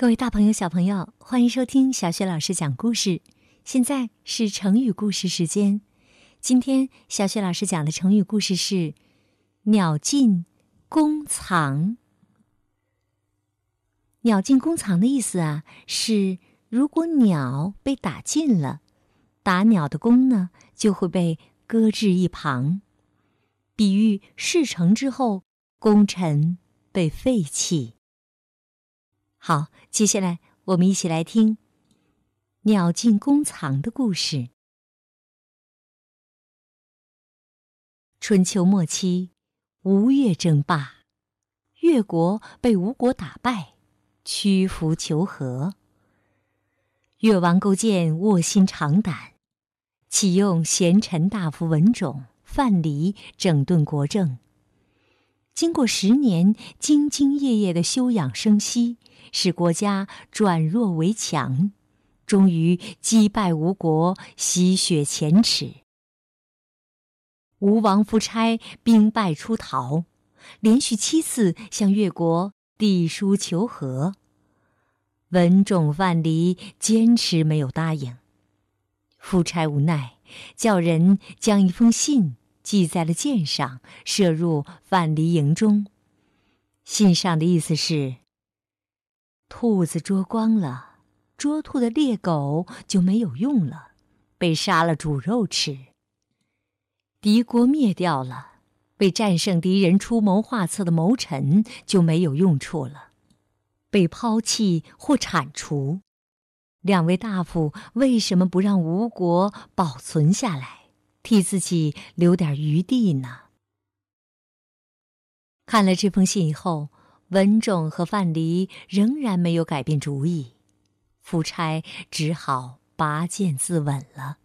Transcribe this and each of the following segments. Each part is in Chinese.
各位大朋友、小朋友，欢迎收听小雪老师讲故事。现在是成语故事时间。今天小雪老师讲的成语故事是“鸟尽弓藏”。鸟尽弓藏的意思啊，是如果鸟被打尽了，打鸟的弓呢就会被搁置一旁，比喻事成之后功臣被废弃。好，接下来我们一起来听“鸟尽弓藏”的故事。春秋末期，吴越争霸，越国被吴国打败，屈服求和。越王勾践卧薪尝胆，启用贤臣大夫文种、范蠡整顿国政。经过十年兢兢业业的休养生息。使国家转弱为强，终于击败吴国，洗雪前耻。吴王夫差兵败出逃，连续七次向越国递书求和。文种、范蠡坚持没有答应。夫差无奈，叫人将一封信系在了箭上，射入范蠡营中。信上的意思是。兔子捉光了，捉兔的猎狗就没有用了，被杀了煮肉吃。敌国灭掉了，被战胜敌人出谋划策的谋臣就没有用处了，被抛弃或铲除。两位大夫为什么不让吴国保存下来，替自己留点余地呢？看了这封信以后。文种和范蠡仍然没有改变主意，夫差只好拔剑自刎了。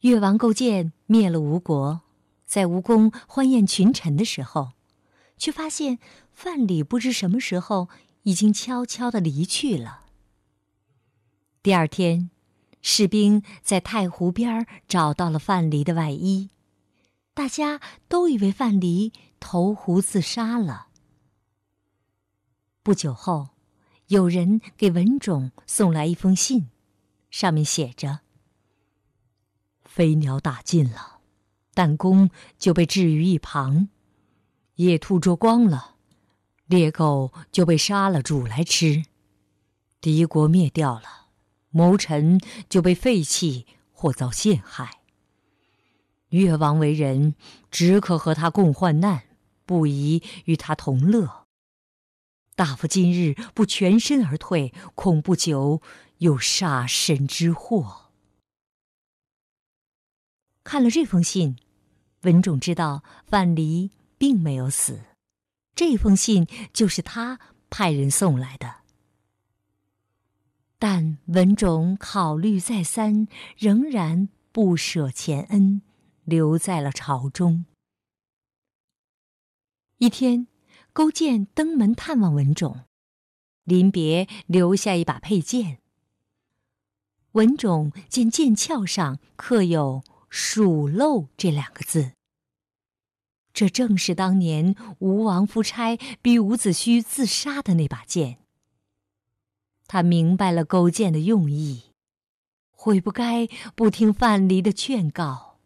越王勾践灭了吴国，在吴宫欢宴群臣的时候，却发现范蠡不知什么时候已经悄悄的离去了。第二天，士兵在太湖边找到了范蠡的外衣。大家都以为范蠡投湖自杀了。不久后，有人给文种送来一封信，上面写着：“飞鸟打尽了，弹弓就被置于一旁；野兔捉光了，猎狗就被杀了煮来吃；敌国灭掉了，谋臣就被废弃或遭陷害。”越王为人，只可和他共患难，不宜与他同乐。大夫今日不全身而退，恐不久有杀身之祸。看了这封信，文种知道范蠡并没有死，这封信就是他派人送来的。但文种考虑再三，仍然不舍前恩。留在了朝中。一天，勾践登门探望文种，临别留下一把佩剑。文种见剑鞘上刻有“蜀漏”这两个字，这正是当年吴王夫差逼伍子胥自杀的那把剑。他明白了勾践的用意，悔不该不听范蠡的劝告。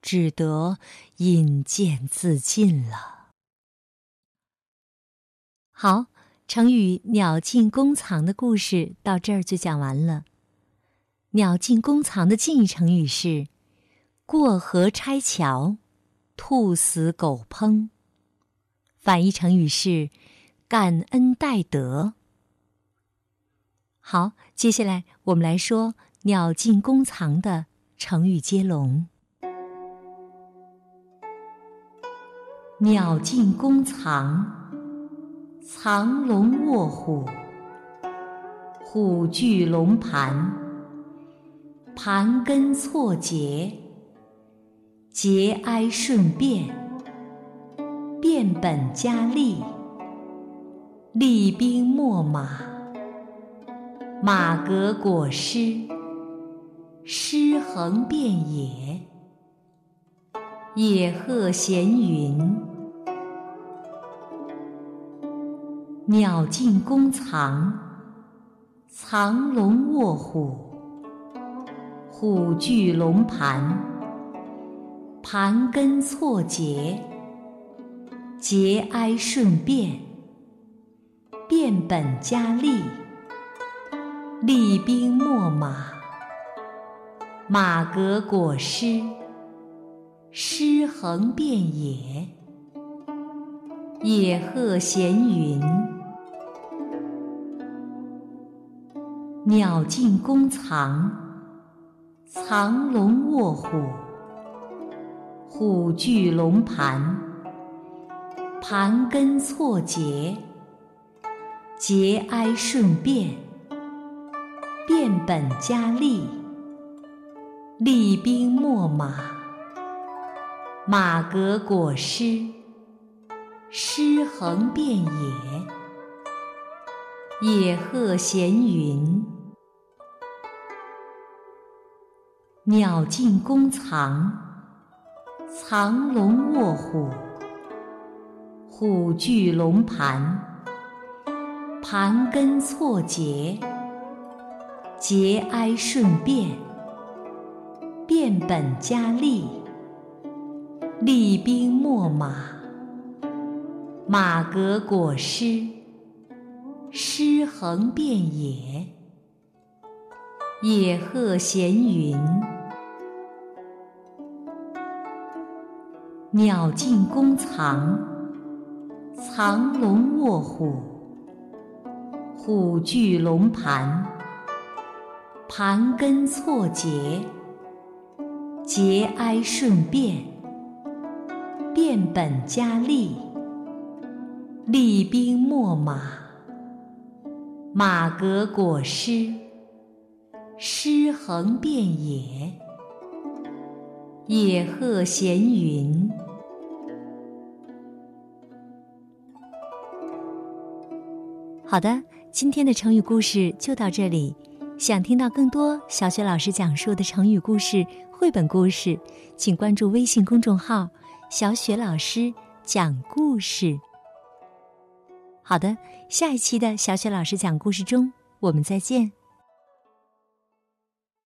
只得引剑自尽了。好，成语“鸟进弓藏”的故事到这儿就讲完了。“鸟进弓藏”的近义成语是“过河拆桥”，“兔死狗烹”。反义成语是“感恩戴德”。好，接下来我们来说“鸟进弓藏”的成语接龙。鸟进弓藏，藏龙卧虎；虎踞龙盘，盘根错节；节哀顺变，变本加厉；厉兵秣马，马革裹尸；尸横遍野，野鹤闲云。鸟尽弓藏，藏龙卧虎，虎踞龙盘，盘根错节，节哀顺变，变本加厉，厉兵秣马，马革裹尸，尸横遍野，野鹤闲云。鸟尽弓藏，藏龙卧虎，虎踞龙盘，盘根错节，节哀顺变，变本加厉，厉兵秣马，马革裹尸，尸横遍野，野鹤闲云。鸟尽弓藏，藏龙卧虎，虎踞龙盘，盘根错节，节哀顺变，变本加厉，厉兵秣马，马革裹尸，尸横遍野，野鹤闲云。鸟尽弓藏，藏龙卧虎，虎踞龙盘，盘根错节，节哀顺变，变本加厉，厉兵秣马，马革裹尸，尸横遍野，野鹤闲云。好的，今天的成语故事就到这里。想听到更多小雪老师讲述的成语故事、绘本故事，请关注微信公众号“小雪老师讲故事”。好的，下一期的小雪老师讲故事中，我们再见。